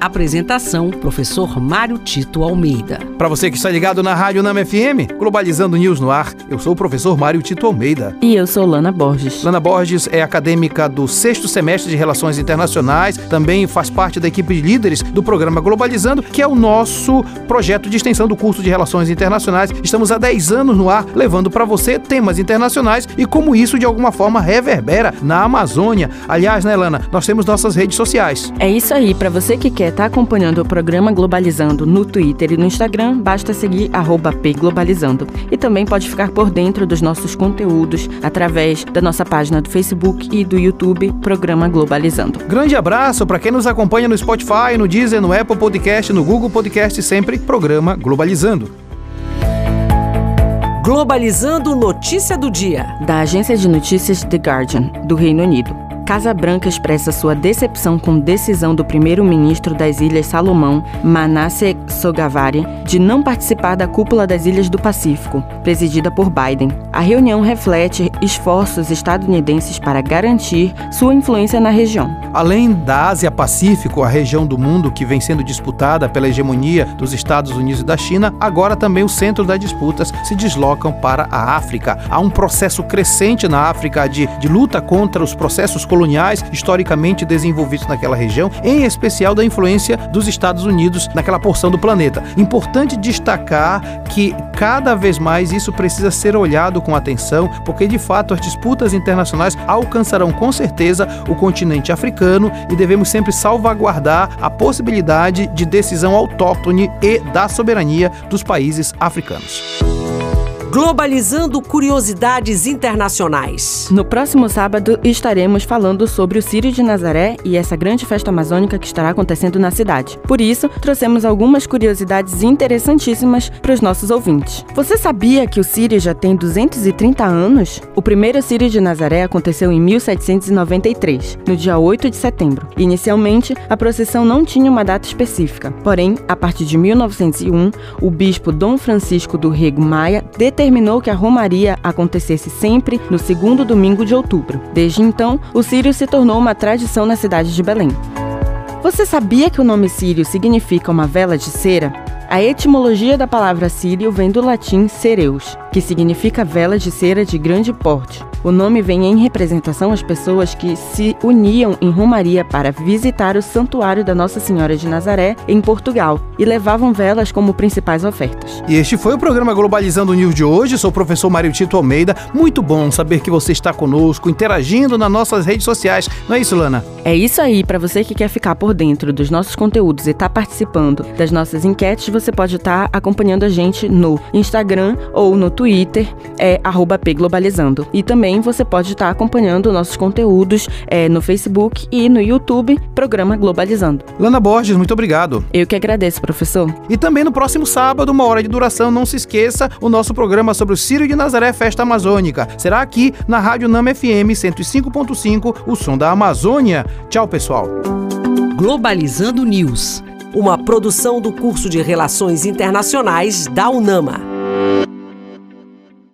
Apresentação: Professor Mário Tito Almeida. Para você que está ligado na Rádio Nama FM, Globalizando News no ar, eu sou o professor Mário Tito Almeida. E eu sou Lana Borges. Lana Borges é acadêmica do sexto semestre de Relações Internacionais, também faz parte da equipe de líderes do programa Globalizando, que é o nosso projeto de extensão do curso de Relações Internacionais. Estamos há 10 anos no ar, levando para você temas internacionais e como isso de alguma forma reverbera na Amazônia. Aliás, né, Lana, nós temos nossas redes sociais. É isso aí, para você que quer estar tá acompanhando o programa Globalizando no Twitter e no Instagram, basta seguir pglobalizando. E também pode ficar por dentro dos nossos conteúdos através da nossa página do Facebook e do YouTube, Programa Globalizando. Grande abraço para quem nos acompanha no Spotify, no Deezer, no Apple Podcast, no Google Podcast, sempre Programa Globalizando. Globalizando Notícia do Dia. Da agência de notícias The Guardian, do Reino Unido. Casa Branca expressa sua decepção com decisão do primeiro-ministro das Ilhas Salomão, Manasseh Sogavari, de não participar da cúpula das Ilhas do Pacífico, presidida por Biden. A reunião reflete esforços estadunidenses para garantir sua influência na região. Além da Ásia-Pacífico, a região do mundo que vem sendo disputada pela hegemonia dos Estados Unidos e da China, agora também o centro das disputas se deslocam para a África. Há um processo crescente na África de, de luta contra os processos coloniais coloniais historicamente desenvolvidos naquela região, em especial da influência dos Estados Unidos naquela porção do planeta. Importante destacar que cada vez mais isso precisa ser olhado com atenção, porque de fato as disputas internacionais alcançarão com certeza o continente africano e devemos sempre salvaguardar a possibilidade de decisão autóctone e da soberania dos países africanos. Globalizando Curiosidades Internacionais. No próximo sábado estaremos falando sobre o Círio de Nazaré e essa grande festa amazônica que estará acontecendo na cidade. Por isso, trouxemos algumas curiosidades interessantíssimas para os nossos ouvintes. Você sabia que o Círio já tem 230 anos? O primeiro Círio de Nazaré aconteceu em 1793, no dia 8 de setembro. Inicialmente, a procissão não tinha uma data específica, porém, a partir de 1901, o bispo Dom Francisco do Rego Maia determinou determinou que a romaria acontecesse sempre no segundo domingo de outubro. Desde então, o Sírio se tornou uma tradição na cidade de Belém. Você sabia que o nome Sírio significa uma vela de cera? A etimologia da palavra sírio vem do latim cereus, que significa vela de cera de grande porte. O nome vem em representação às pessoas que se uniam em Romaria para visitar o Santuário da Nossa Senhora de Nazaré, em Portugal, e levavam velas como principais ofertas. E este foi o programa Globalizando News de hoje. Sou o professor Mário Tito Almeida. Muito bom saber que você está conosco, interagindo nas nossas redes sociais. Não é isso, Lana? É isso aí. Para você que quer ficar por dentro dos nossos conteúdos e estar tá participando das nossas enquetes, você pode estar tá acompanhando a gente no Instagram ou no Twitter, é pglobalizando. E também também você pode estar acompanhando nossos conteúdos é, no Facebook e no YouTube, Programa Globalizando. Lana Borges, muito obrigado. Eu que agradeço, professor. E também no próximo sábado, uma hora de duração, não se esqueça, o nosso programa sobre o Círio de Nazaré Festa Amazônica. Será aqui na Rádio Nama FM 105.5, o som da Amazônia. Tchau, pessoal. Globalizando News, uma produção do curso de Relações Internacionais da UNAMA.